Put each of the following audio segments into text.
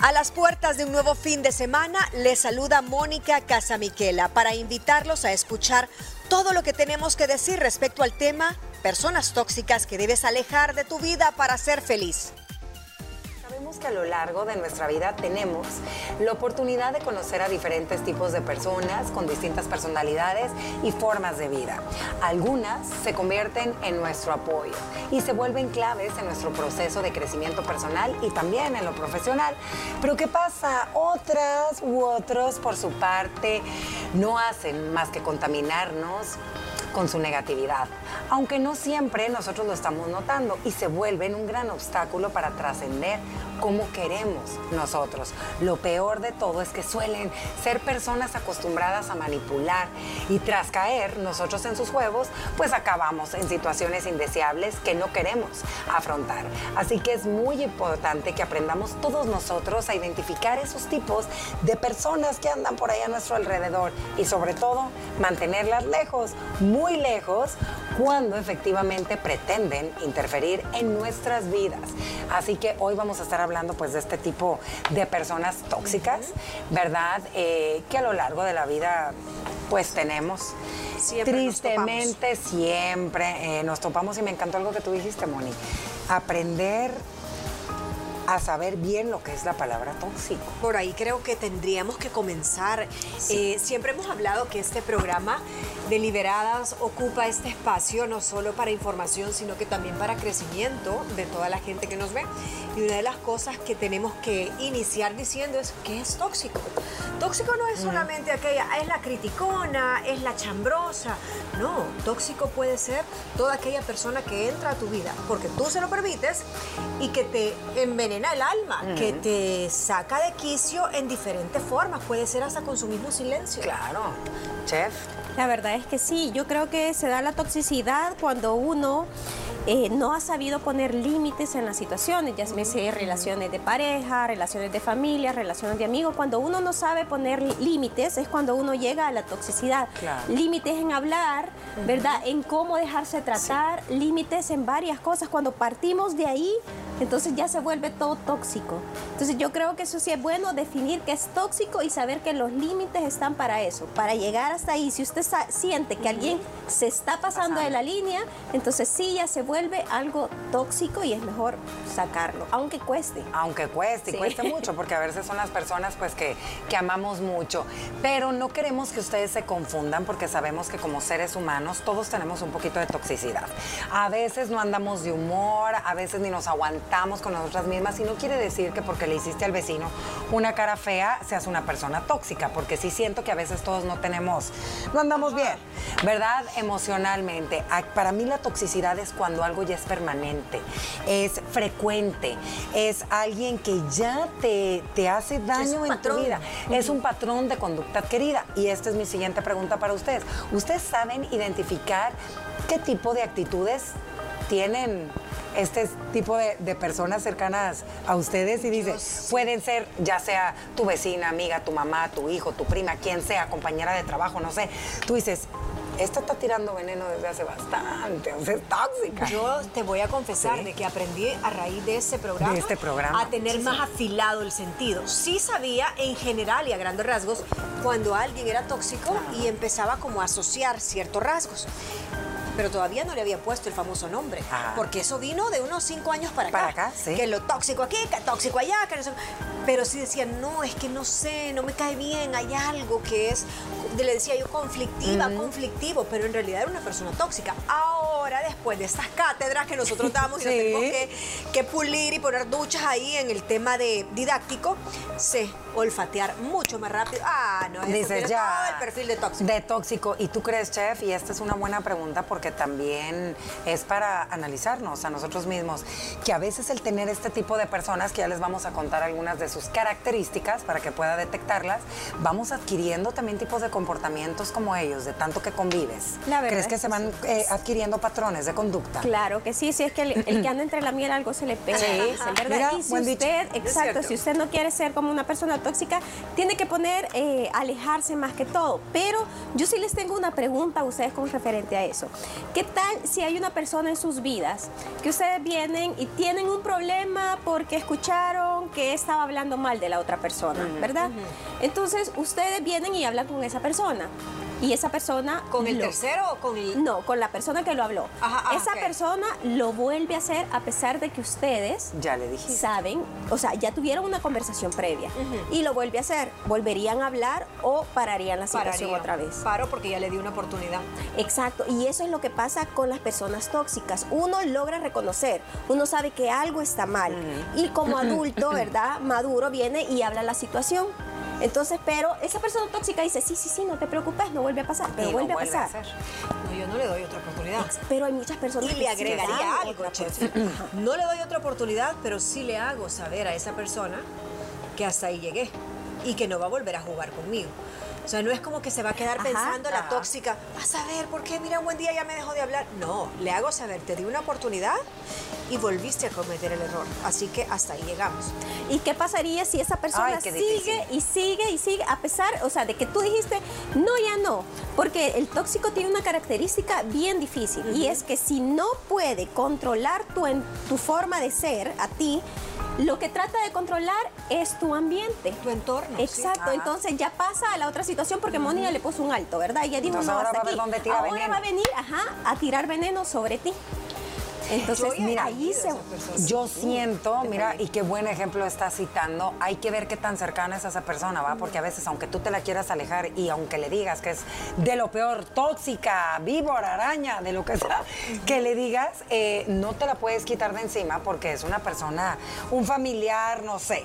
A las puertas de un nuevo fin de semana, les saluda Mónica Casamiquela para invitarlos a escuchar todo lo que tenemos que decir respecto al tema personas tóxicas que debes alejar de tu vida para ser feliz que a lo largo de nuestra vida tenemos la oportunidad de conocer a diferentes tipos de personas con distintas personalidades y formas de vida. Algunas se convierten en nuestro apoyo y se vuelven claves en nuestro proceso de crecimiento personal y también en lo profesional. Pero ¿qué pasa? Otras u otros, por su parte, no hacen más que contaminarnos con su negatividad, aunque no siempre nosotros lo estamos notando y se vuelven un gran obstáculo para trascender como queremos nosotros. Lo peor de todo es que suelen ser personas acostumbradas a manipular y tras caer nosotros en sus juegos, pues acabamos en situaciones indeseables que no queremos afrontar. Así que es muy importante que aprendamos todos nosotros a identificar esos tipos de personas que andan por ahí a nuestro alrededor y sobre todo mantenerlas lejos, muy lejos, cuando efectivamente pretenden interferir en nuestras vidas. Así que hoy vamos a estar hablando pues de este tipo de personas tóxicas, ¿verdad? Eh, que a lo largo de la vida pues tenemos. Tristemente siempre eh, nos topamos y me encantó algo que tú dijiste, Moni. Aprender a saber bien lo que es la palabra tóxico. Por ahí creo que tendríamos que comenzar. Eh, siempre hemos hablado que este programa Deliberadas ocupa este espacio no solo para información, sino que también para crecimiento de toda la gente que nos ve. Y una de las cosas que tenemos que iniciar diciendo es que es tóxico. Tóxico no es solamente aquella, es la criticona, es la chambrosa. No, tóxico puede ser toda aquella persona que entra a tu vida porque tú se lo permites y que te envenena el alma, que te saca de quicio en diferentes formas. Puede ser hasta con su mismo silencio. Claro. Chef. La verdad es que sí, yo creo que se da la toxicidad cuando uno eh, no ha sabido poner límites en las situaciones, ya sea relaciones de pareja, relaciones de familia, relaciones de amigos. Cuando uno no sabe poner límites es cuando uno llega a la toxicidad. Límites en hablar, ¿verdad? En cómo dejarse tratar, límites en varias cosas. Cuando partimos de ahí, entonces ya se vuelve todo tóxico. Entonces yo creo que eso sí es bueno definir qué es tóxico y saber que los límites están para eso, para llegar hasta ahí. Si usted siente que alguien se está pasando de la línea, entonces sí ya se vuelve algo tóxico y es mejor sacarlo, aunque cueste. Aunque cueste, y cueste mucho, porque a veces son las personas pues que, que amamos mucho. Pero no queremos que ustedes se confundan porque sabemos que como seres humanos todos tenemos un poquito de toxicidad. A veces no andamos de humor, a veces ni nos aguantamos con nosotras mismas y no quiere decir que porque le hiciste al vecino una cara fea seas una persona tóxica, porque sí siento que a veces todos no tenemos, no andamos bien, ¿verdad? Emocionalmente. Para mí la toxicidad es cuando algo ya es permanente, es frecuente, es alguien que ya te, te hace daño en tu vida, es un patrón de conducta adquirida. Y esta es mi siguiente pregunta para ustedes. ¿Ustedes saben identificar qué tipo de actitudes tienen este tipo de, personas cercanas a ustedes y dice, pueden ser ya sea tu vecina, amiga, tu mamá, tu hijo, tu prima, quien sea, compañera de trabajo, no sé. Tú dices, esta está tirando veneno desde hace bastante, o sea, es tóxica. Yo te voy a confesar de que aprendí a raíz de ese programa, este programa. a tener más afilado el sentido. Sí sabía en general y a grandes rasgos cuando alguien era tóxico y empezaba como a asociar ciertos rasgos pero todavía no le había puesto el famoso nombre. Porque eso vino de unos cinco años para acá. Para acá, sí. Que lo tóxico aquí, que tóxico allá, que no sé. Pero sí decían, no, es que no sé, no me cae bien, hay algo que es, le decía yo, conflictiva, conflictivo, pero en realidad era una persona tóxica. Ahora, después de estas cátedras que nosotros damos y nos tenemos que, que pulir y poner duchas ahí en el tema de didáctico, sé olfatear mucho más rápido. Ah, no, Dices ya. el perfil de tóxico. De tóxico. ¿Y tú crees, chef? Y esta es una buena pregunta porque también es para analizarnos a nosotros mismos, que a veces el tener este tipo de personas, que ya les vamos a contar algunas de sus características para que pueda detectarlas, vamos adquiriendo también tipos de comportamientos como ellos, de tanto que convives. ¿Crees que se van eh, adquiriendo patrones de conducta? Claro que sí, si es que el, que anda entre la miel algo se le pega. Sí, ¿verdad? y si usted, exacto, si usted no quiere ser como una persona tóxica tiene que poner, eh, alejarse más que todo. Pero yo sí les tengo una pregunta a ustedes con referente a eso. ¿Qué tal si hay una persona en sus vidas que ustedes vienen y tienen un problema porque escucharon que estaba hablando mal de la otra persona, ¿verdad? Entonces ustedes vienen y hablan con esa persona y esa persona... ¿Con el lo- tercero o con el...? No, con la persona que lo habló. Ajá, ah, esa persona lo vuelve a hacer a pesar de que ustedes Ya le dije. saben, o sea, ya tuvieron una conversación previa y lo vuelve a hacer. ¿Volverían a hablar o pararían la situación Pararía. otra vez? Paro porque ya le di una oportunidad. Exacto, y eso es lo que pasa con las personas tóxicas. Uno logra reconocer, uno sabe que algo está mal y como adulto, ¿verdad? Maduro viene y habla la situación. Entonces, pero esa persona tóxica dice, sí, sí, sí, no te preocupes, no vuelve a pasar, pero lo vuelve a pasar. No, yo no le doy otra oportunidad. Pero hay muchas personas Y que le agregaría algo. No le doy otra oportunidad, pero sí le hago saber a esa persona que hasta ahí llegué y que no va a volver a jugar conmigo. O sea, no es como que se va a quedar Ajá, pensando la ajá. tóxica, vas a ver por qué, mira, un buen día ya me dejó de hablar. No, le hago saber, te di una oportunidad y volviste a cometer el error. Así que hasta ahí llegamos. ¿Y qué pasaría si esa persona Ay, sigue y sigue y sigue, a pesar, o sea, de que tú dijiste, no, ya no? Porque el tóxico tiene una característica bien difícil y es que si no puede controlar tu, en- tu forma de ser a ti, lo que trata de controlar es tu ambiente. Tu entorno. Exacto, entonces ya pasa a la otra situación porque Moni ya le puso un alto, ¿verdad? Ella dijo, Entonces no, ahora hasta va aquí. dónde tira ahora veneno. va a venir, ajá, a tirar veneno sobre ti. Entonces, Yo mira, ahí se... Yo siento, mira, y qué buen ejemplo está citando, hay que ver qué tan cercana es esa persona, ¿va? Porque a veces, aunque tú te la quieras alejar y aunque le digas que es de lo peor, tóxica, víbora, araña, de lo que sea, que le digas, eh, no te la puedes quitar de encima porque es una persona, un familiar, no sé.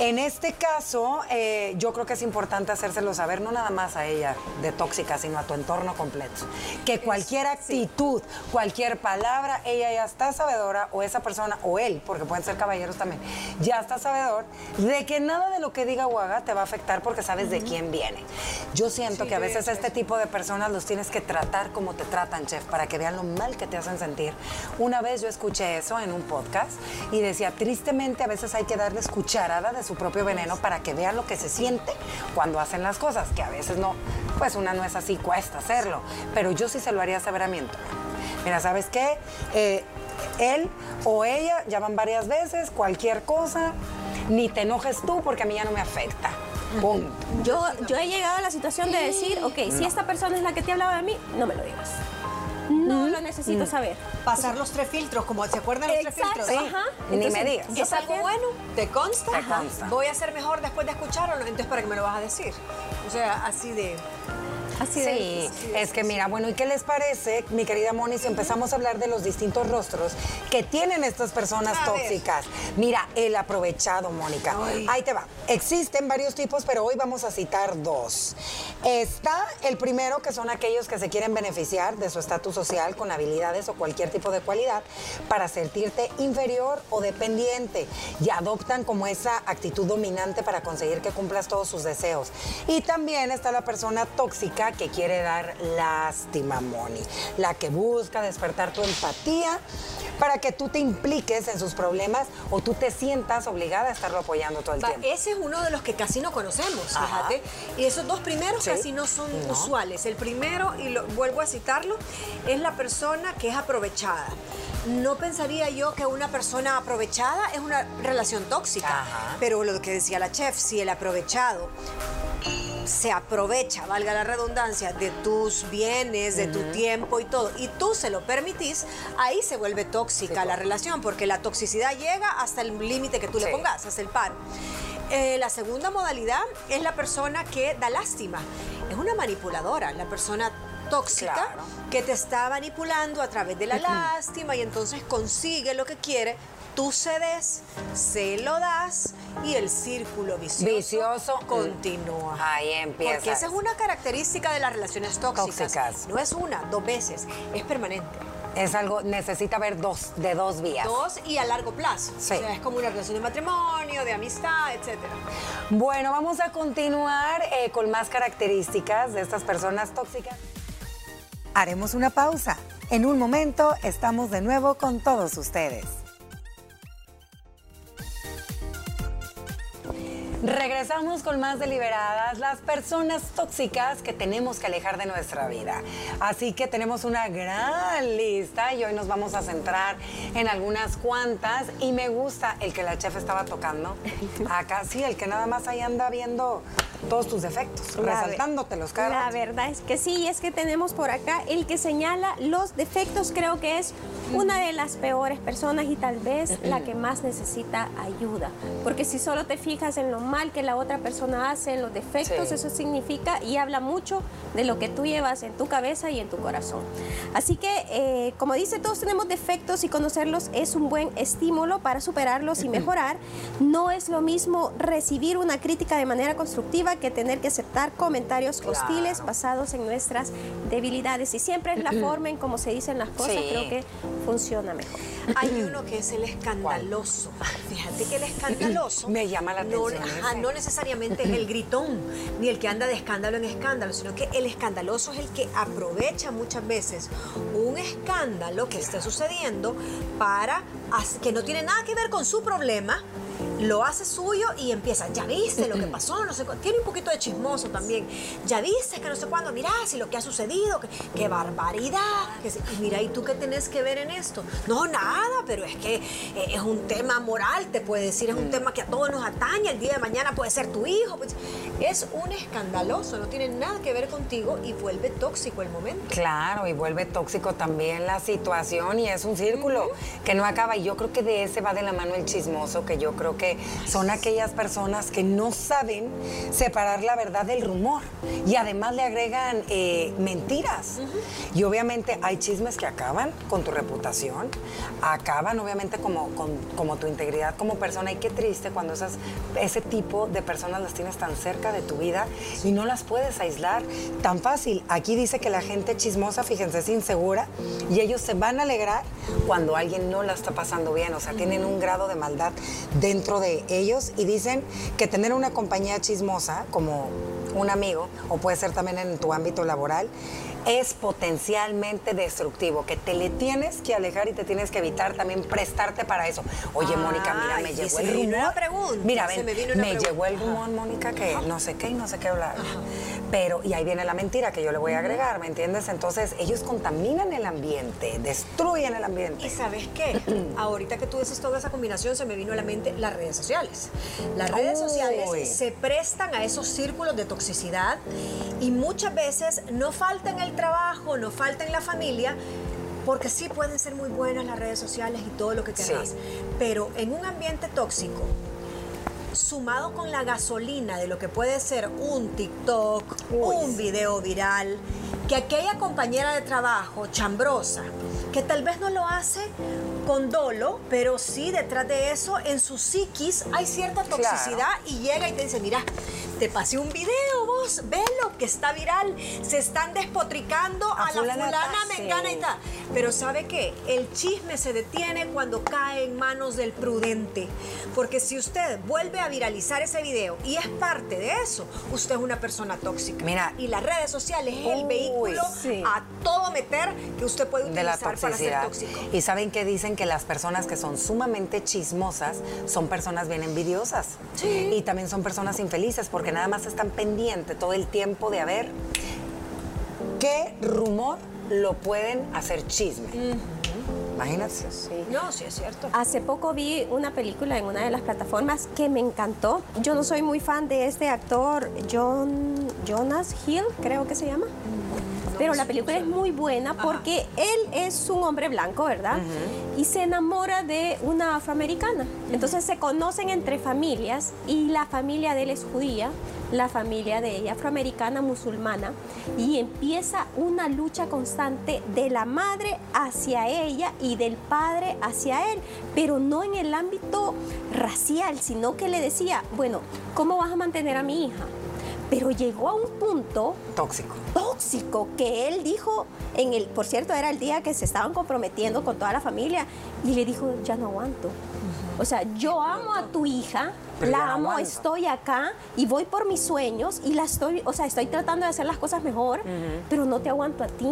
En este caso, eh, yo creo que es importante hacérselo saber, no nada más a ella de tóxica, sino a tu entorno completo. Que cualquier actitud, cualquier palabra, ella ya está sabedora, o esa persona, o él, porque pueden ser caballeros también, ya está sabedor de que nada de lo que diga o haga te va a afectar porque sabes de quién viene. Yo siento Sí, que a veces sé este tipo de personas los tienes que tratar como te tratan, chef, para que vean lo mal que te hacen sentir. Una vez yo escuché eso en un podcast y decía, tristemente a veces hay que darles cucharada de su propio veneno para que vean lo que se siente cuando hacen las cosas, que a veces no, pues una no es así, cuesta hacerlo, pero yo sí se lo haría saber a mi entorno. Mira, ¿sabes qué? Eh, él o ella ya van varias veces, cualquier cosa, ni te enojes tú porque a mí ya no me afecta. Punto. Yo, yo he llegado a la situación de decir, ok, si esta persona es la que te hablaba de mí, no me lo digas. No lo necesito saber. Pasar los tres filtros, como se acuerdan los tres filtros. ajá. Ni me Entonces, digas. ¿Es algo bueno? ¿Te consta? Te consta. Voy a ser mejor después de escucharlo, entonces ¿para qué me lo vas a decir? O sea, así de... Así Sí, es que mira, bueno, ¿y qué les parece, mi querida Moni, si empezamos a hablar de los distintos rostros que tienen estas personas A ver. tóxicas? Mira, el aprovechado, Mónica. Ay. Ahí te va. Existen varios tipos, pero hoy vamos a citar dos. Está el primero, que son aquellos que se quieren beneficiar de su estatus social con habilidades o cualquier tipo de cualidad para sentirte inferior o dependiente y adoptan como esa actitud dominante para conseguir que cumplas todos sus deseos. Y también está la persona tóxica que quiere dar lástima, Moni, la que busca despertar tu empatía para que tú te impliques en sus problemas o tú te sientas obligada a estarlo apoyando todo el Va, tiempo. Ese es uno de los que casi no conocemos, Ajá. fíjate. Y esos dos primeros Sí. casi no son No. usuales. El primero, y lo, vuelvo a citarlo, es la persona que es aprovechada. No pensaría yo que una persona aprovechada es una relación tóxica. Ajá. Pero lo que decía la chef, si el aprovechado se aprovecha, valga la redundancia, de tus bienes, de tu tiempo y todo, y tú se lo permitís, ahí se vuelve tóxica Sí, la relación, porque la toxicidad llega hasta el límite que tú le pongas, hasta el par. Eh, la segunda modalidad es la persona que da lástima. Es una manipuladora, la persona tóxica Claro. que te está manipulando a través de la lástima y entonces consigue lo que quiere. Tú cedes, se lo das y el círculo vicioso, Vicioso. continúa. Ahí empieza. Porque esa es una característica de las relaciones tóxicas. Tóxicas. No es una, dos veces, es permanente. Es algo, necesita haber dos, de dos vías. Dos y a largo plazo. Sí. O sea, es como una relación de matrimonio, de amistad, etc. Bueno, vamos a continuar eh, con más características de estas personas tóxicas. Haremos una pausa. En un momento estamos de nuevo con todos ustedes. Regresamos con más deliberadas, las personas tóxicas que tenemos que alejar de nuestra vida. Así que tenemos una gran lista y hoy nos vamos a centrar en algunas cuantas. Y me gusta el que la chef estaba tocando. Acá sí, el que nada más ahí anda viendo todos tus defectos, resaltándotelos, cara. La verdad es que sí, es que tenemos por acá el que señala los defectos, creo que es una de las peores personas y tal vez la que más necesita ayuda. Porque si solo te fijas en lo mal que la otra persona hace, en los defectos, eso significa y habla mucho de lo que tú llevas en tu cabeza y en tu corazón. Así que, eh, como dice, todos tenemos defectos y conocerlos es un buen estímulo para superarlos y mejorar. No es lo mismo recibir una crítica de manera constructiva que tener que aceptar comentarios hostiles basados en nuestras debilidades. Y siempre es la forma en cómo se dicen las cosas, creo que funciona mejor. Hay uno que es el escandaloso. Fíjate que el escandaloso... Me llama la atención. No, necesariamente es el gritón, ni el que anda de escándalo en escándalo, sino que el escandaloso es el que aprovecha muchas veces un escándalo que esté sucediendo para que no tiene nada que ver con su problema, lo hace suyo y empieza, ya viste lo que pasó, no sé tiene un poquito de chismoso también, ya viste que no sé cuándo, mira si lo que ha sucedido, qué barbaridad, y mira, ¿y tú qué tenés que ver en esto? No, nada, pero es que eh, es un tema moral, te puede decir, es un mm. tema que a todos nos atañe, el día de mañana puede ser tu hijo, pues, es un escandaloso, no tiene nada que ver contigo y vuelve tóxico el momento. Claro, y vuelve tóxico también la situación y es un círculo que no acaba, y yo creo que de ese va de la mano el chismoso, que yo creo que son aquellas personas que no saben separar la verdad del rumor. Y además le agregan eh, mentiras. Y obviamente hay chismes que acaban con tu reputación, acaban obviamente como, como tu integridad como persona. Y qué triste cuando esas, ese tipo de personas las tienes tan cerca de tu vida y no las puedes aislar tan fácil. Aquí dice que la gente chismosa, fíjense, es insegura y ellos se van a alegrar cuando alguien no la está pasando bien, o sea, tienen un grado de maldad dentro de ellos y dicen que tener una compañía chismosa como un amigo o puede ser también en tu ámbito laboral es potencialmente destructivo, que te le tienes que alejar y te tienes que evitar también prestarte para eso. Oye, Mónica, mira, me llegó el rumor. Mira, ven, me, llegó el rumor, Mónica, que no sé qué y no sé qué hablar. Pero, y ahí viene la mentira que yo le voy a agregar, ¿me entiendes? Entonces, ellos contaminan el ambiente, destruyen el ambiente. ¿Y sabes qué? Ahorita que tú dices toda esa combinación, se me vino a la mente las redes sociales. Las redes sociales se prestan a esos círculos de toxicidad y muchas veces no falta en el trabajo, no falta en la familia, porque sí pueden ser muy buenas las redes sociales y todo lo que quieras, pero en un ambiente tóxico, sumado con la gasolina de lo que puede ser un TikTok, un video viral, que aquella compañera de trabajo chambrosa, que tal vez no lo hace con dolo, pero sí detrás de eso, en su psiquis hay cierta toxicidad y llega y te dice, mira, te pasé un video vos, velo, que está viral, se están despotricando a, la fulana, mengana y tal. Pero ¿sabe qué? El chisme se detiene cuando cae en manos del prudente, porque si usted vuelve a viralizar ese video y es parte de eso, usted es una persona tóxica. Mira, y las redes sociales es el vehículo a todo meter que usted puede utilizar para ser tóxico. Y saben que dicen que las personas que son sumamente chismosas son personas bien envidiosas. Y también son personas infelices porque nada más están pendientes todo el tiempo de a ver qué rumor lo pueden hacer chisme. Imagínate. Sí. No, sí es cierto. Hace poco vi una película en una de las plataformas que me encantó. Yo no soy muy fan de este actor, John Jonas Hill, creo que se llama. Pero la película es muy buena porque él es un hombre blanco, ¿verdad? Y se enamora de una afroamericana. Entonces se conocen entre familias y la familia de él es judía, la familia de ella afroamericana musulmana y empieza una lucha constante de la madre hacia ella y del padre hacia él, pero no en el ámbito racial, sino que le decía, bueno, ¿cómo vas a mantener a mi hija? pero llegó a un punto tóxico. Tóxico que él dijo en el, por cierto, era el día que se estaban comprometiendo con toda la familia y le dijo, "Ya no aguanto." O sea, yo amo a tu hija, la amo, estoy acá y voy por mis sueños y la estoy, o sea, estoy tratando de hacer las cosas mejor, pero no te aguanto a ti.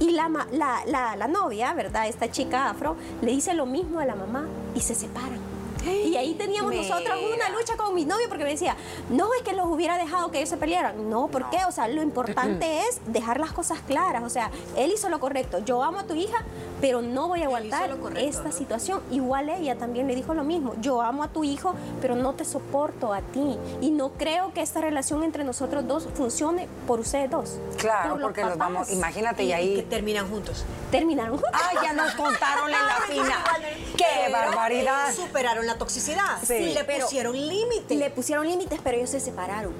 Y la, la, la, la novia, ¿verdad? Esta chica afro le dice lo mismo a la mamá y se separan. Y ahí teníamos nosotros una lucha con mi novio porque me decía, no es que los hubiera dejado que ellos se pelearan. No, ¿por qué? O sea, lo importante es dejar las cosas claras. O sea, él hizo lo correcto. Yo amo a tu hija, pero no voy a aguantar esta situación. Igual ella también le dijo lo mismo. Yo amo a tu hijo, pero no te soporto a ti. Y no creo que esta relación entre nosotros dos funcione por ustedes dos. Claro, porque nos vamos, imagínate, y, ahí... Que terminan juntos. Terminaron juntos. Ah, ya nos contaron en la final. ¡Qué barbaridad! Superaron la toxicidad. Sí, le pusieron límites. Le pusieron límites, pero ellos se separaron.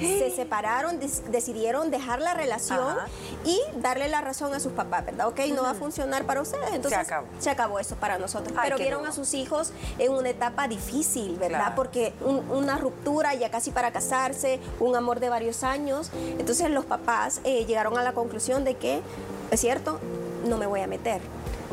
Se separaron, decidieron dejar la relación y darle la razón a sus papás, ¿verdad? Ok, no va a funcionar para ustedes, entonces se acabó, eso para nosotros. Pero vieron a sus hijos en una etapa difícil, ¿verdad? Porque una ruptura ya casi para casarse, un amor de varios años, entonces los papás eh, llegaron a la conclusión de que, es cierto, no me voy a meter.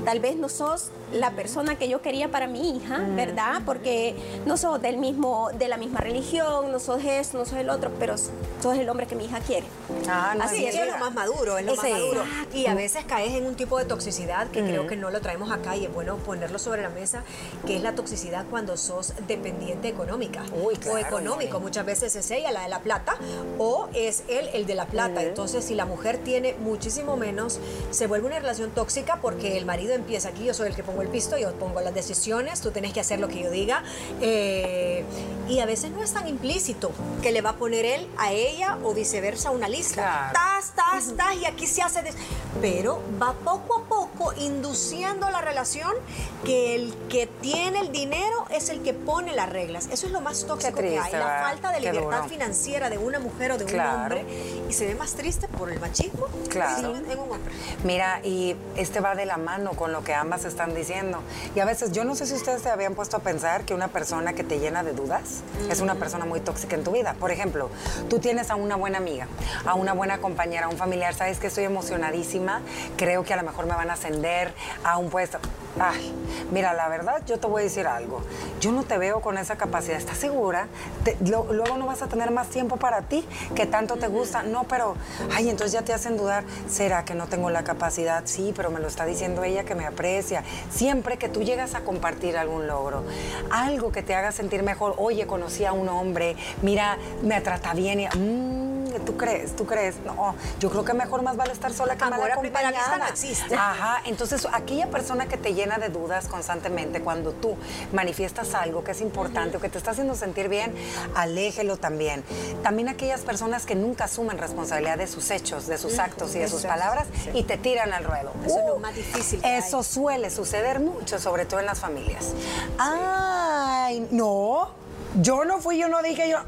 Tal vez no sos la persona que yo quería para mi hija, ¿verdad? Porque no sos del mismo, de la misma religión, no sos esto, no sos el otro, pero sos el hombre que mi hija quiere. Ah, Así es, es lo más maduro, es lo más maduro. Y a veces caes en un tipo de toxicidad que creo que no lo traemos acá y es bueno ponerlo sobre la mesa, que es la toxicidad cuando sos dependiente económica o económico. Muchas veces es ella la de la plata o es él el de la plata. Entonces, si la mujer tiene muchísimo menos, se vuelve una relación tóxica porque el marido empieza aquí, yo soy el que pongo el pisto, yo pongo las decisiones, tú tienes que hacer lo que yo diga. Eh, y a veces no es tan implícito que le va a poner él a ella o viceversa una lista. Tas, tas, tas, y aquí se hace... Pero va poco a poco induciendo la relación que el que tiene el dinero es el que pone las reglas. Eso es lo más tóxico que hay, la falta de libertad financiera de una mujer o de un hombre. Y se ve más triste por el machismo claro. en un hombre. Mira, y este va de la mano con lo que ambas están diciendo. Y a veces, yo no sé si ustedes se habían puesto a pensar que una persona que te llena de dudas es una persona muy tóxica en tu vida. Por ejemplo, tú tienes a una buena amiga, a una buena compañera, a un familiar, sabes que estoy emocionadísima, creo que a lo mejor me van a ascender a un puesto. Ay, mira, la verdad, yo te voy a decir algo. Yo no te veo con esa capacidad. ¿Estás segura? luego no vas a tener más tiempo para ti, que tanto te gusta. No, pero, ay, entonces ya te hacen dudar. ¿Será que no tengo la capacidad? Sí, pero me lo está diciendo ella que me aprecia. Siempre que tú llegas a compartir algún logro, algo que te haga sentir mejor, oye, conocí a un hombre, mira, me trata bien y... Mm, ¿Tú crees? ¿Tú crees? No, yo creo que mejor más vale estar sola que mal acompañada. no existe. Ajá, entonces aquella persona que te llena de dudas constantemente, cuando tú manifiestas algo que es importante o que te está haciendo sentir bien, aléjelo también. También aquellas personas que nunca asumen responsabilidad de sus hechos, de sus actos y de sus palabras y te tiran al ruedo. Eso es lo uh, más difícil. eso suele suceder mucho, sobre todo en las familias. Ay, no, yo no fui, yo no dije, yo...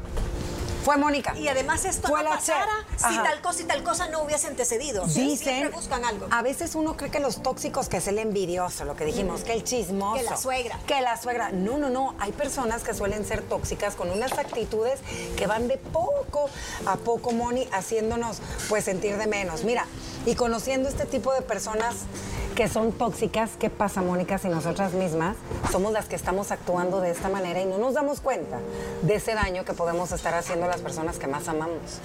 Fue Mónica. Y además esto no pasara si tal cosa y tal cosa no hubiese antecedido. Dicen, siempre buscan algo. A veces uno cree que los tóxicos, que es el envidioso, lo que dijimos, que el chismoso. Que la suegra. Que la suegra. No, no, no. Hay personas que suelen ser tóxicas con unas actitudes que van de poco a poco, Moni, haciéndonos pues sentir de menos. Mira, y conociendo este tipo de personas que son tóxicas, ¿qué pasa, Mónica, si nosotras mismas somos las que estamos actuando de esta manera y no nos damos cuenta de ese daño que podemos estar haciendo a las personas que más amamos?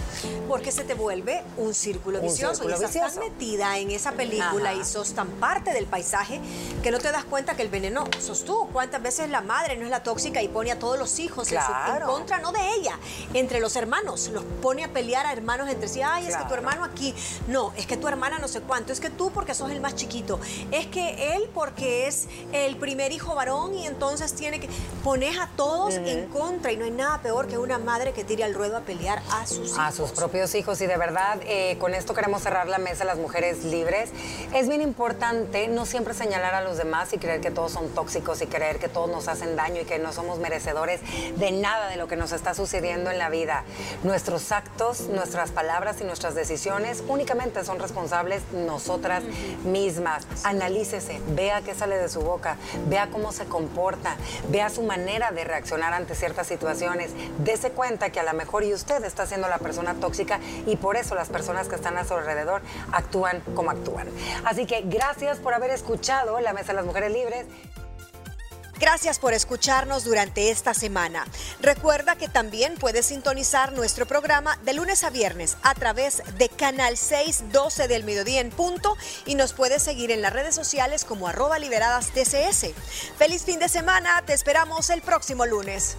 Porque se te vuelve un círculo vicioso. y estás metida en esa película y sos tan parte del paisaje que no te das cuenta que el veneno sos tú. ¿Cuántas veces la madre no es la tóxica y pone a todos los hijos en, contra, no de ella, entre los hermanos? Los pone a pelear a hermanos entre sí. Ay, es que tu hermano aquí. No, es que tu hermana no sé cuánto. Es que tú porque sos el más chiquito es que él porque es el primer hijo varón y entonces tiene que poner a todos en contra y no hay nada peor que una madre que tire al ruedo a pelear a sus hijos. A sus propios hijos y de verdad eh, con esto queremos cerrar la mesa las mujeres libres. Es bien importante no siempre señalar a los demás y creer que todos son tóxicos y creer que todos nos hacen daño y que no somos merecedores de nada de lo que nos está sucediendo en la vida. Nuestros actos, nuestras palabras y nuestras decisiones únicamente son responsables nosotras mismas analícese, vea qué sale de su boca, vea cómo se comporta, vea su manera de reaccionar ante ciertas situaciones, dese cuenta que a lo mejor y usted está siendo la persona tóxica y por eso las personas que están a su alrededor actúan como actúan. Así que gracias por haber escuchado la Mesa de las Mujeres Libres. Gracias por escucharnos durante esta semana. Recuerda que también puedes sintonizar nuestro programa de lunes a viernes a través de Canal 612 del Mediodía en punto y nos puedes seguir en las redes sociales como arroba liberadas TCS. Feliz fin de semana, te esperamos el próximo lunes.